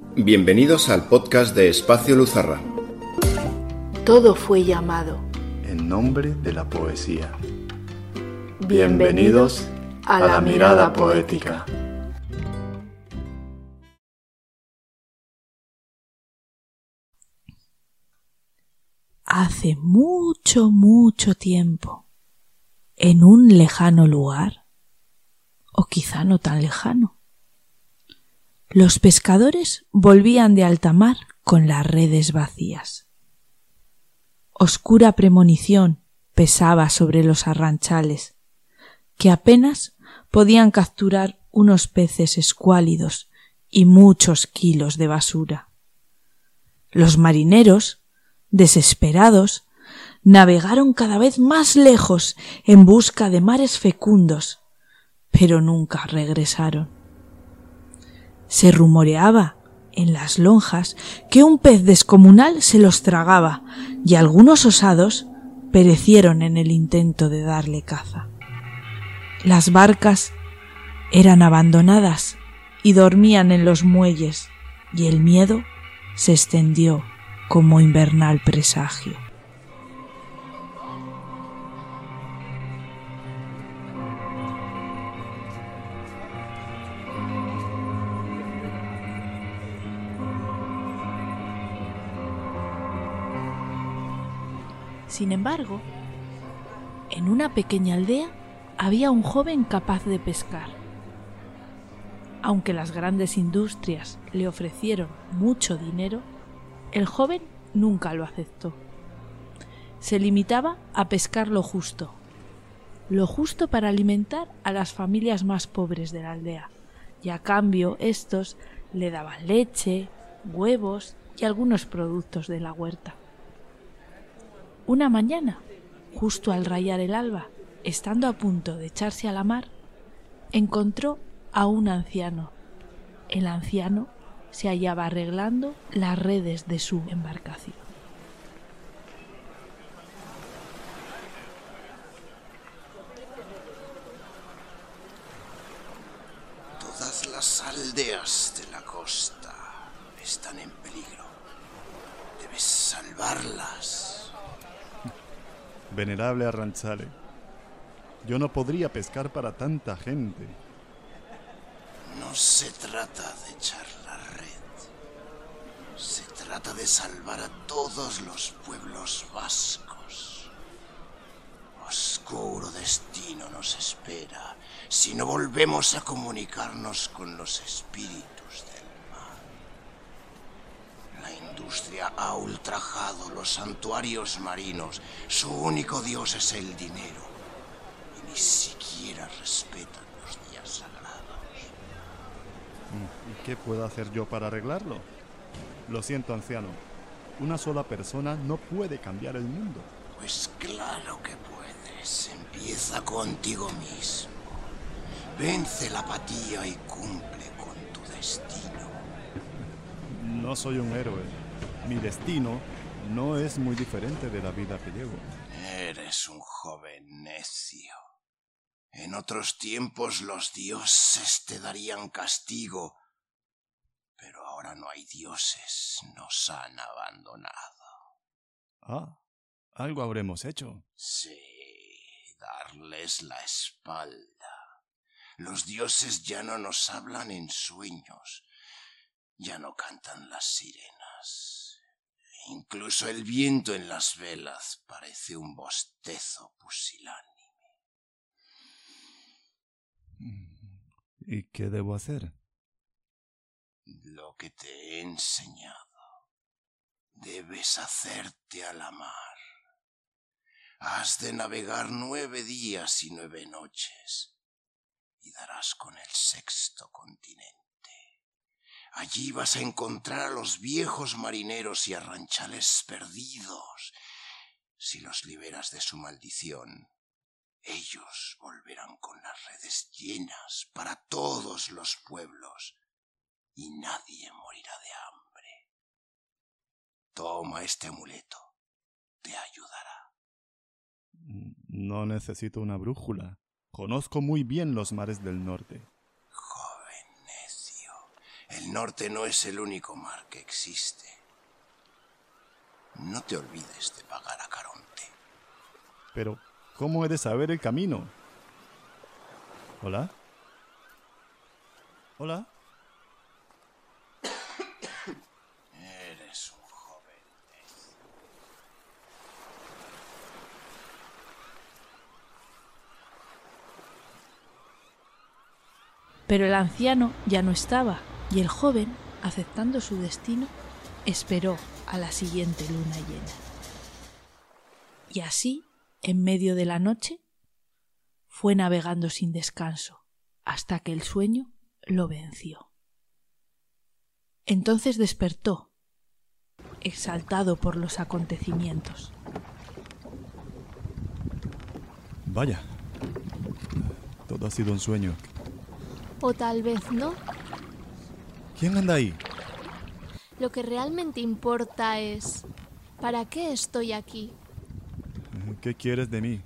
Bienvenidos al podcast de Espacio Luzarra. Todo fue llamado. En nombre de la poesía. Bienvenidos a la mirada poética. Hace mucho, mucho tiempo, en un lejano lugar, o quizá no tan lejano, los pescadores volvían de alta mar con las redes vacías. Oscura premonición pesaba sobre los arranchales, que apenas podían capturar unos peces escuálidos y muchos kilos de basura. Los marineros, desesperados, navegaron cada vez más lejos en busca de mares fecundos, pero nunca regresaron. Se rumoreaba en las lonjas que un pez descomunal se los tragaba y algunos osados perecieron en el intento de darle caza. Las barcas eran abandonadas y dormían en los muelles y el miedo se extendió como invernal presagio. Sin embargo, en una pequeña aldea había un joven capaz de pescar. Aunque las grandes industrias le ofrecieron mucho dinero, el joven nunca lo aceptó. Se limitaba a pescar lo justo, lo justo para alimentar a las familias más pobres de la aldea, y a cambio estos le daban leche, huevos y algunos productos de la huerta. Una mañana, justo al rayar el alba, estando a punto de echarse a la mar, encontró a un anciano. El anciano se hallaba arreglando las redes de su embarcación. Todas las aldeas de la costa están en peligro. Debes salvarlas. Venerable Arranchale, yo no podría pescar para tanta gente. No se trata de echar la red. Se trata de salvar a todos los pueblos vascos. Oscuro destino nos espera si no volvemos a comunicarnos con los espíritus del mar. La industria ha ultrajado los santuarios marinos. Su único dios es el dinero. Y ni siquiera respetan los días sagrados. ¿Y qué puedo hacer yo para arreglarlo? Lo siento, anciano. Una sola persona no puede cambiar el mundo. Pues claro que puedes. Empieza contigo mismo. Vence la apatía y cumple con tu destino. No soy un héroe. Mi destino no es muy diferente de la vida que llevo. Eres un joven necio. En otros tiempos los dioses te darían castigo, pero ahora no hay dioses, nos han abandonado. Ah, algo habremos hecho. Sí, darles la espalda. Los dioses ya no nos hablan en sueños, ya no cantan las sirenas. Incluso el viento en las velas parece un bostezo pusilánime. ¿Y qué debo hacer? Lo que te he enseñado. Debes hacerte a la mar. Has de navegar nueve días y nueve noches y darás con el sexto continente. Allí vas a encontrar a los viejos marineros y arranchales perdidos. Si los liberas de su maldición, ellos volverán con las redes llenas para todos los pueblos y nadie morirá de hambre. Toma este amuleto, te ayudará. No necesito una brújula. Conozco muy bien los mares del norte. El norte no es el único mar que existe. No te olvides de pagar a Caronte. Pero, ¿cómo he de saber el camino? ¿Hola? ¿Hola? Eres un joven. Pero el anciano ya no estaba, y el joven, aceptando su destino, esperó a la siguiente luna llena. Y así, en medio de la noche, fue navegando sin descanso, hasta que el sueño lo venció. Entonces despertó, exaltado por los acontecimientos. Vaya. Todo ha sido un sueño. O tal vez no. ¿Quién anda ahí? Lo que realmente importa es, ¿para qué estoy aquí? ¿Qué quieres de mí?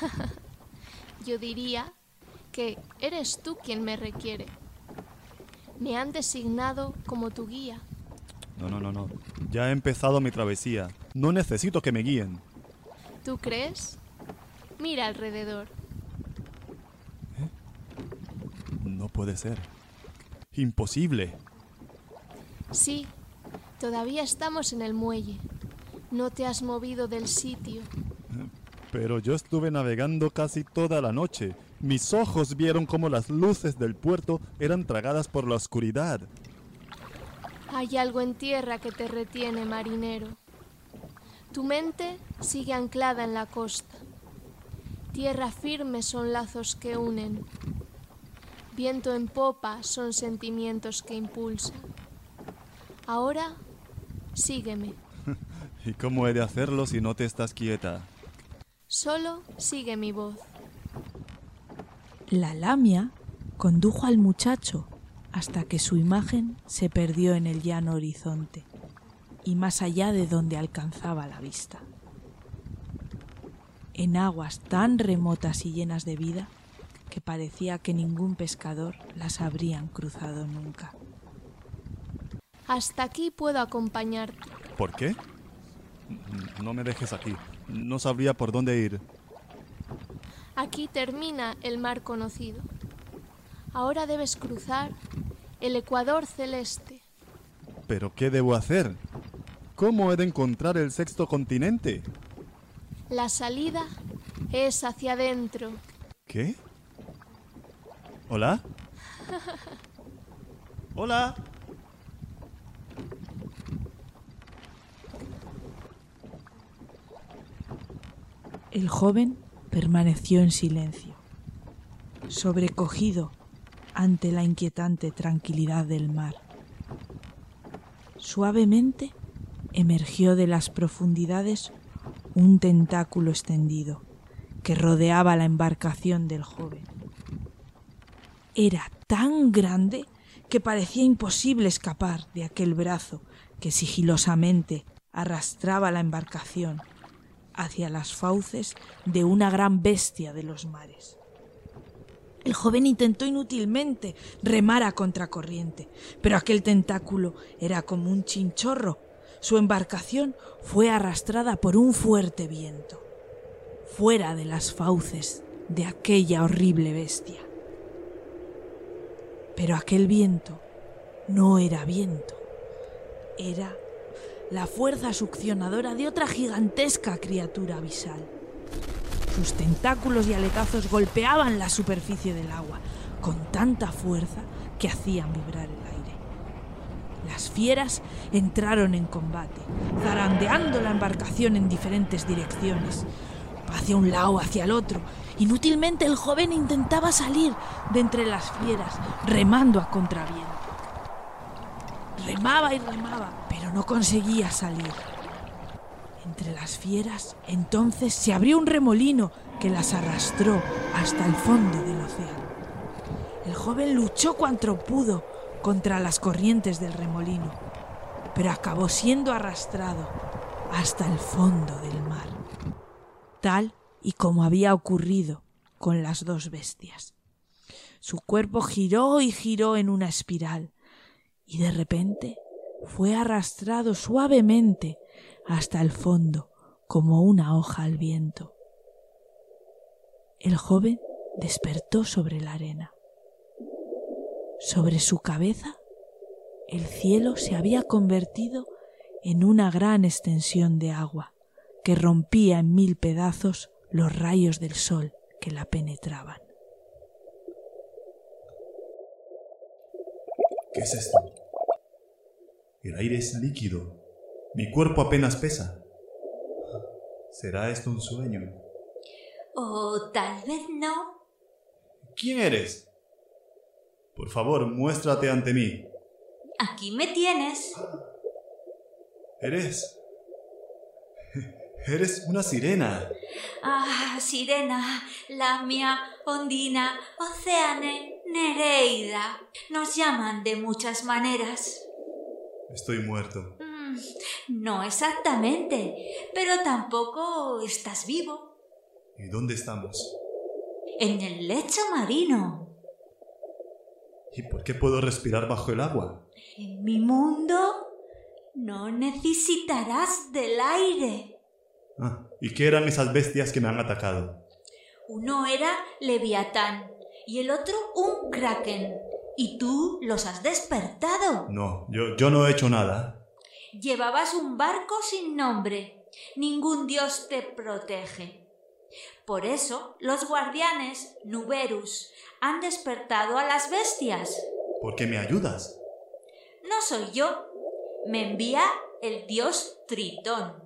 Yo diría que eres tú quien me requiere. Me han designado como tu guía. No, no, no, no. Ya he empezado mi travesía. No necesito que me guíen. ¿Tú crees? Mira alrededor. No puede ser. Imposible. Sí, todavía estamos en el muelle. No te has movido del sitio. Pero yo estuve navegando casi toda la noche. Mis ojos vieron cómo las luces del puerto eran tragadas por la oscuridad. Hay algo en tierra que te retiene, marinero. Tu mente sigue anclada en la costa. Tierra firme son lazos que unen. Viento en popa son sentimientos que impulsan. Ahora, sígueme. ¿Y cómo he de hacerlo si no te estás quieta? Solo sigue mi voz. La lamia condujo al muchacho hasta que su imagen se perdió en el llano horizonte y más allá de donde alcanzaba la vista. En aguas tan remotas y llenas de vida que parecía que ningún pescador las habrían cruzado nunca. Hasta aquí puedo acompañarte. ¿Por qué? No me dejes aquí. No sabría por dónde ir. Aquí termina el mar conocido. Ahora debes cruzar el Ecuador celeste. ¿Pero qué debo hacer? ¿Cómo he de encontrar el sexto continente? La salida es hacia adentro. ¿Qué? ¿Hola? ¿Hola? El joven permaneció en silencio, sobrecogido ante la inquietante tranquilidad del mar. Suavemente emergió de las profundidades un tentáculo extendido que rodeaba la embarcación del joven. Era tan grande que parecía imposible escapar de aquel brazo que sigilosamente arrastraba la embarcación hacia las fauces de una gran bestia de los mares. El joven intentó inútilmente remar a contracorriente, pero aquel tentáculo era como un chinchorro. Su embarcación fue arrastrada por un fuerte viento, fuera de las fauces de aquella horrible bestia. Pero aquel viento no era viento, era la fuerza succionadora de otra gigantesca criatura abisal. Sus tentáculos y aletazos golpeaban la superficie del agua con tanta fuerza que hacían vibrar el aire. Las fieras entraron en combate, zarandeando la embarcación en diferentes direcciones, hacia un lado, hacia el otro. Inútilmente el joven intentaba salir de entre las fieras, remando a contraviento. Remaba y remaba, pero no conseguía salir. Entre las fieras, entonces se abrió un remolino que las arrastró hasta el fondo del océano. El joven luchó cuanto pudo contra las corrientes del remolino, pero acabó siendo arrastrado hasta el fondo del mar, tal y como había ocurrido con las dos bestias. Su cuerpo giró y giró en una espiral, y de repente fue arrastrado suavemente hasta el fondo como una hoja al viento. El joven despertó sobre la arena. Sobre su cabeza el cielo se había convertido en una gran extensión de agua que rompía en mil pedazos los rayos del sol que la penetraban. ¿Qué es esto? El aire es líquido. Mi cuerpo apenas pesa. ¿Será esto un sueño? O tal vez no. ¿Quién eres? Por favor, muéstrate ante mí. Aquí me tienes. Eres... Eres una sirena. Ah, sirena, lamia, ondina, océane, nereida. Nos llaman de muchas maneras. Estoy muerto. Mm, no exactamente, pero tampoco estás vivo. ¿Y dónde estamos? En el lecho marino. ¿Y por qué puedo respirar bajo el agua? En mi mundo no necesitarás del aire. Ah, ¿Y qué eran esas bestias que me han atacado? Uno era Leviatán y el otro un kraken. ¿Y tú los has despertado? No, yo, yo no he hecho nada. Llevabas un barco sin nombre. Ningún dios te protege. Por eso los guardianes, Nuberus, han despertado a las bestias. ¿Por qué me ayudas? No soy yo. Me envía el dios Tritón.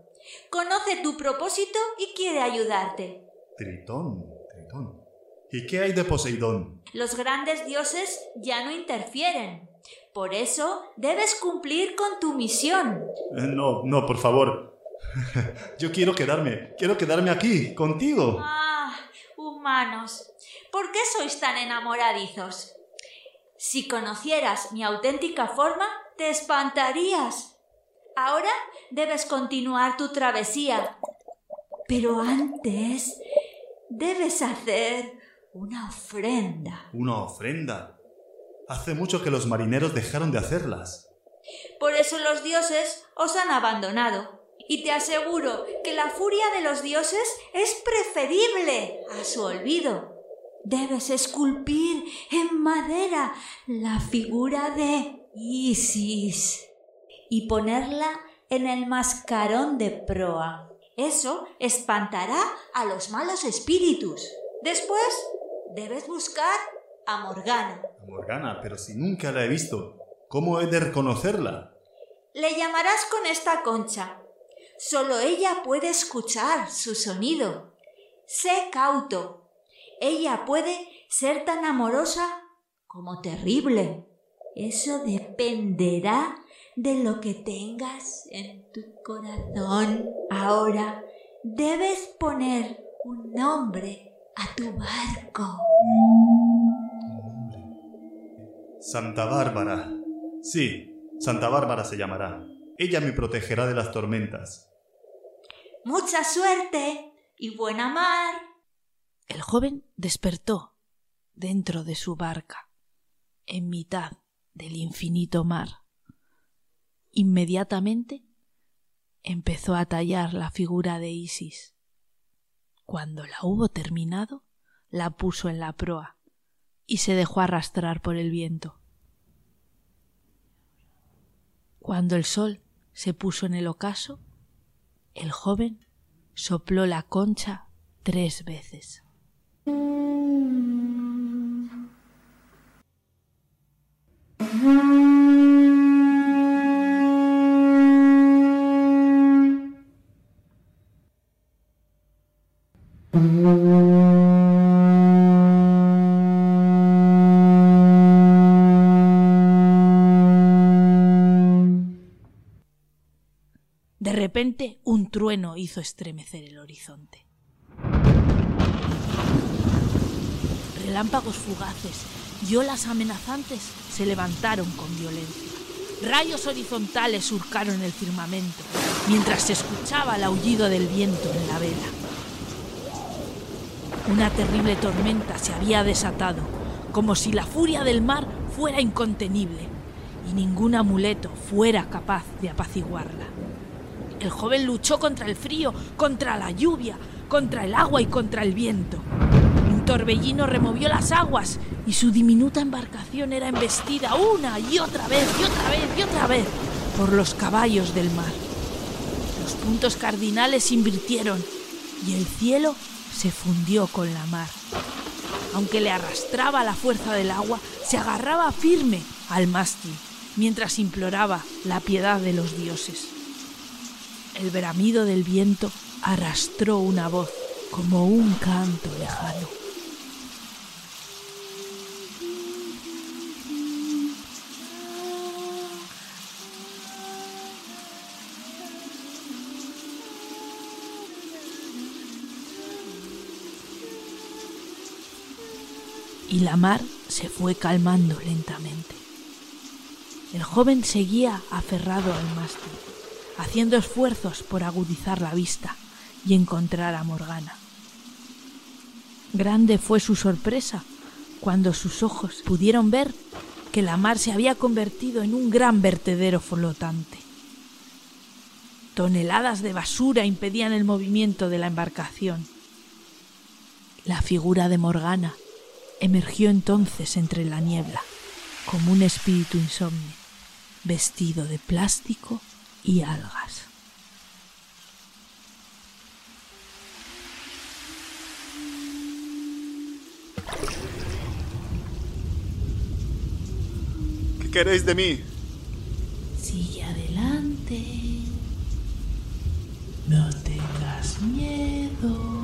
Conoce tu propósito y quiere ayudarte. Tritón, Tritón. ¿Y qué hay de Poseidón? Los grandes dioses ya no interfieren. Por eso debes cumplir con tu misión. Eh, no, no, por favor. Yo quiero quedarme, quiero quedarme aquí, contigo. Ah, humanos. ¿Por qué sois tan enamoradizos? Si conocieras mi auténtica forma, te espantarías. Ahora debes continuar tu travesía. Pero antes debes hacer una ofrenda. ¿Una ofrenda? Hace mucho que los marineros dejaron de hacerlas. Por eso los dioses os han abandonado. Y te aseguro que la furia de los dioses es preferible a su olvido. Debes esculpir en madera la figura de Isis y ponerla en el mascarón de proa. Eso espantará a los malos espíritus. Después debes buscar a Morgana. A Morgana, pero si nunca la he visto, ¿cómo he de reconocerla? Le llamarás con esta concha. Solo ella puede escuchar su sonido. Sé cauto. Ella puede ser tan amorosa como terrible. Eso dependerá de lo que tengas en tu corazón. Ahora debes poner un nombre a tu barco. Santa Bárbara. Sí, Santa Bárbara se llamará. Ella me protegerá de las tormentas. Mucha suerte y buena mar. El joven despertó dentro de su barca, en mitad del infinito mar. Inmediatamente empezó a tallar la figura de Isis. Cuando la hubo terminado, la puso en la proa y se dejó arrastrar por el viento. Cuando el sol se puso en el ocaso, el joven sopló la concha tres veces. Repente un trueno hizo estremecer el horizonte. Relámpagos fugaces y olas amenazantes se levantaron con violencia. Rayos horizontales surcaron el firmamento mientras se escuchaba el aullido del viento en la vela. Una terrible tormenta se había desatado, como si la furia del mar fuera incontenible, y ningún amuleto fuera capaz de apaciguarla. El joven luchó contra el frío, contra la lluvia, contra el agua y contra el viento. Un torbellino removió las aguas y su diminuta embarcación era embestida una y otra vez y otra vez y otra vez por los caballos del mar. Los puntos cardinales invirtieron y el cielo se fundió con la mar. Aunque le arrastraba la fuerza del agua, se agarraba firme al mástil mientras imploraba la piedad de los dioses. El bramido del viento arrastró una voz como un canto lejano. y la mar se fue calmando lentamente. El joven seguía aferrado al mástil, haciendo esfuerzos por agudizar la vista y encontrar a Morgana. Grande fue su sorpresa cuando sus ojos pudieron ver que la mar se había convertido en un gran vertedero flotante. Toneladas de basura impedían el movimiento de la embarcación. La figura de Morgana emergió entonces entre la niebla como un espíritu insomne, vestido de plástico y algas. ¿Qué queréis de mí? Sigue adelante. No tengas miedo.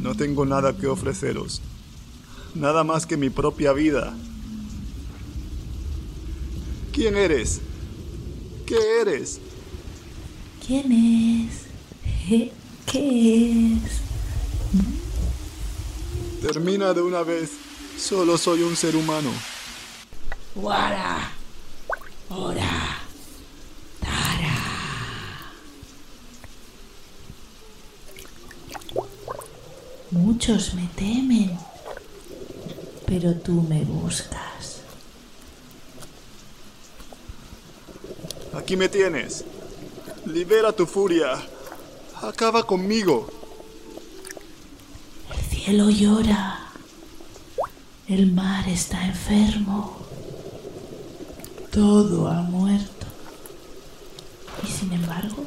No tengo nada que ofreceros. Nada más que mi propia vida. ¿Quién eres? ¿Qué eres? ¿Quién es? ¿Qué es? Termina de una vez. Solo soy un ser humano. Guara. Ora. Tara. Muchos me temen, pero tú me buscas. Aquí me tienes. Libera tu furia. Acaba conmigo. El cielo llora. El mar está enfermo. Todo ha muerto. Y sin embargo,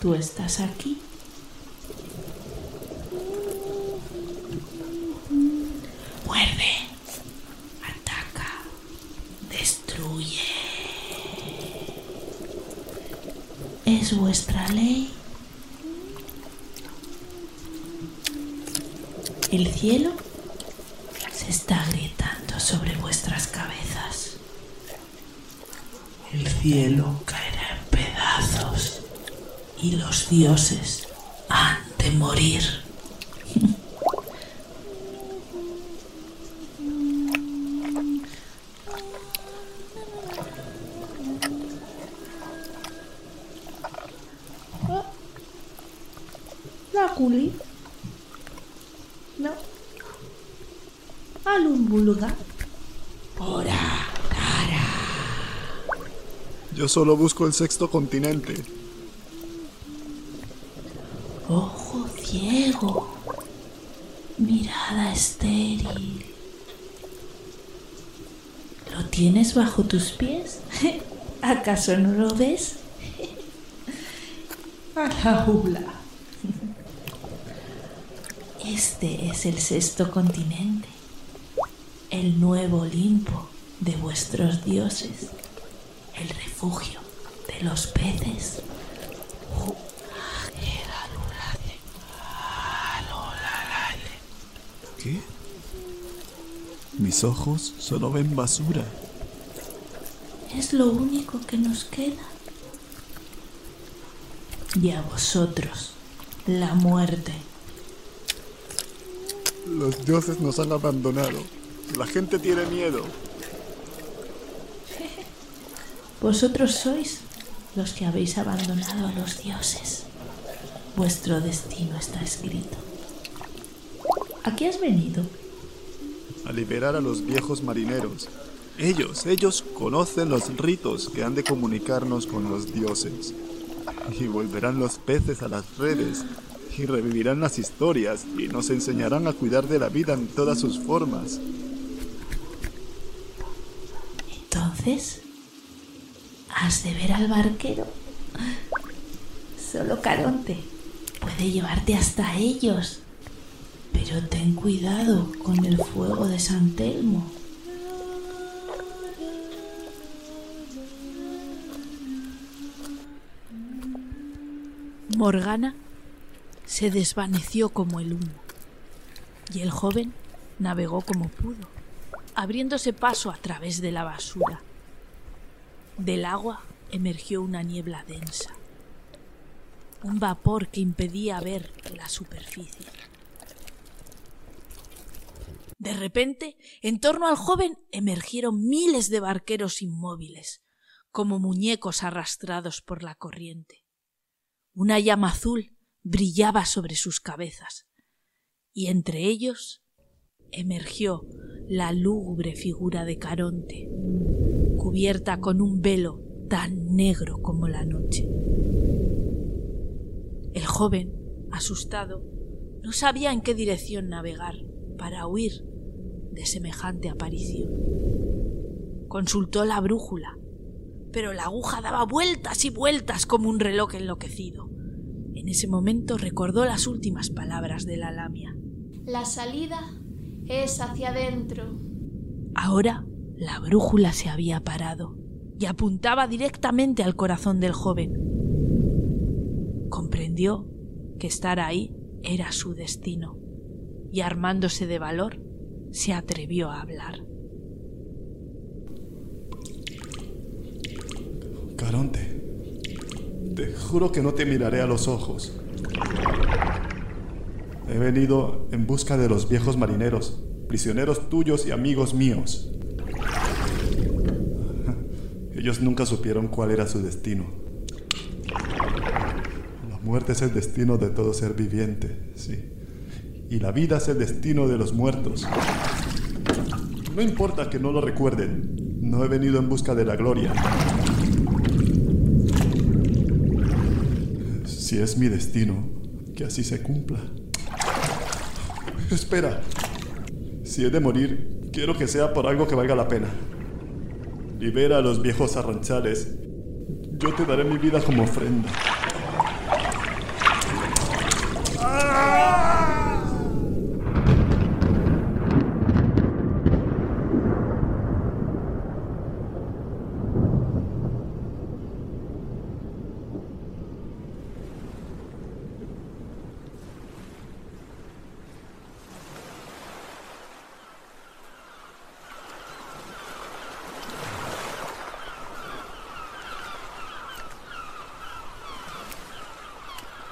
tú estás aquí. Es vuestra ley. El cielo se está agrietando sobre vuestras cabezas. El cielo caerá en pedazos y los dioses han de morir. Solo busco el sexto continente. Ojo ciego. Mirada estéril. ¿Lo tienes bajo tus pies? ¿Acaso no lo ves? A la. Este es el sexto continente, el nuevo Olimpo de vuestros dioses, refugio de los peces. ¿Qué? Mis ojos solo ven basura. Es lo único que nos queda. Y a vosotros, la muerte. Los dioses nos han abandonado. La gente tiene miedo. Vosotros sois los que habéis abandonado a los dioses. Vuestro destino está escrito. ¿A qué has venido? A liberar a los viejos marineros. Ellos, ellos conocen los ritos que han de comunicarnos con los dioses. Y volverán los peces a las redes, y revivirán las historias, y nos enseñarán a cuidar de la vida en todas sus formas. Entonces, has de ver al barquero. Solo Caronte puede llevarte hasta ellos. Pero ten cuidado con el fuego de San Telmo. Morgana se desvaneció como el humo y el joven navegó como pudo, abriéndose paso a través de la basura. Del agua emergió una niebla densa, un vapor que impedía ver la superficie. De repente, en torno al joven emergieron miles de barqueros inmóviles, como muñecos arrastrados por la corriente. Una llama azul brillaba sobre sus cabezas, y entre ellos emergió la lúgubre figura de Caronte, cubierta con un velo tan negro como la noche. El joven, asustado, no sabía en qué dirección navegar para huir de semejante aparición. Consultó la brújula, pero la aguja daba vueltas y vueltas como un reloj enloquecido. En ese momento recordó las últimas palabras de la lamia. La salida es hacia adentro. Ahora la brújula se había parado y apuntaba directamente al corazón del joven. Comprendió que estar ahí era su destino y armándose de valor se atrevió a hablar. Caronte, te juro que no te miraré a los ojos. He venido en busca de los viejos marineros, prisioneros tuyos y amigos míos. Ellos nunca supieron cuál era su destino. La muerte es el destino de todo ser viviente, sí. Y la vida es el destino de los muertos. No importa que no lo recuerden, no he venido en busca de la gloria. Si es mi destino, que así se cumpla. Espera. Si he de morir, quiero que sea por algo que valga la pena. Libera a los viejos arranchales. Yo te daré mi vida como ofrenda.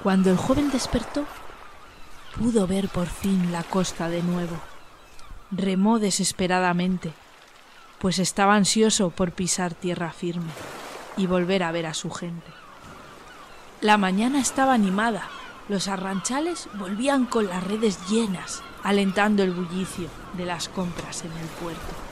Cuando el joven despertó, pudo ver por fin la costa de nuevo. Remó desesperadamente, pues estaba ansioso por pisar tierra firme y volver a ver a su gente. La mañana estaba animada, los arranchales volvían con las redes llenas, alentando el bullicio de las compras en el puerto.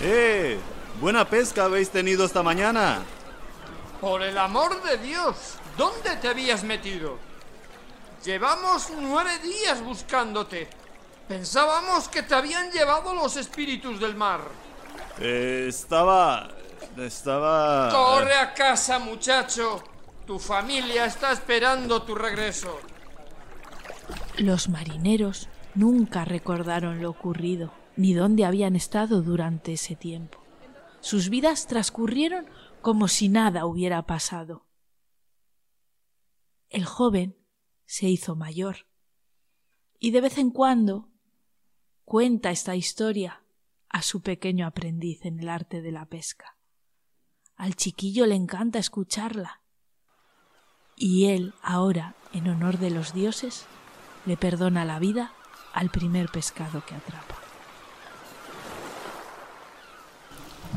¡Eh! Buena pesca habéis tenido esta mañana. Por el amor de Dios, ¿dónde te habías metido? Llevamos nueve días buscándote. Pensábamos que te habían llevado los espíritus del mar. Eh, estaba... Estaba... Corre a casa, muchacho. Tu familia está esperando tu regreso. Los marineros nunca recordaron lo ocurrido, ni dónde habían estado durante ese tiempo. Sus vidas transcurrieron como si nada hubiera pasado. El joven se hizo mayor y de vez en cuando cuenta esta historia a su pequeño aprendiz en el arte de la pesca. Al chiquillo le encanta escucharla y él ahora, en honor de los dioses, le perdona la vida al primer pescado que atrapa.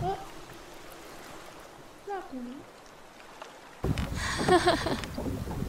Oh. Not.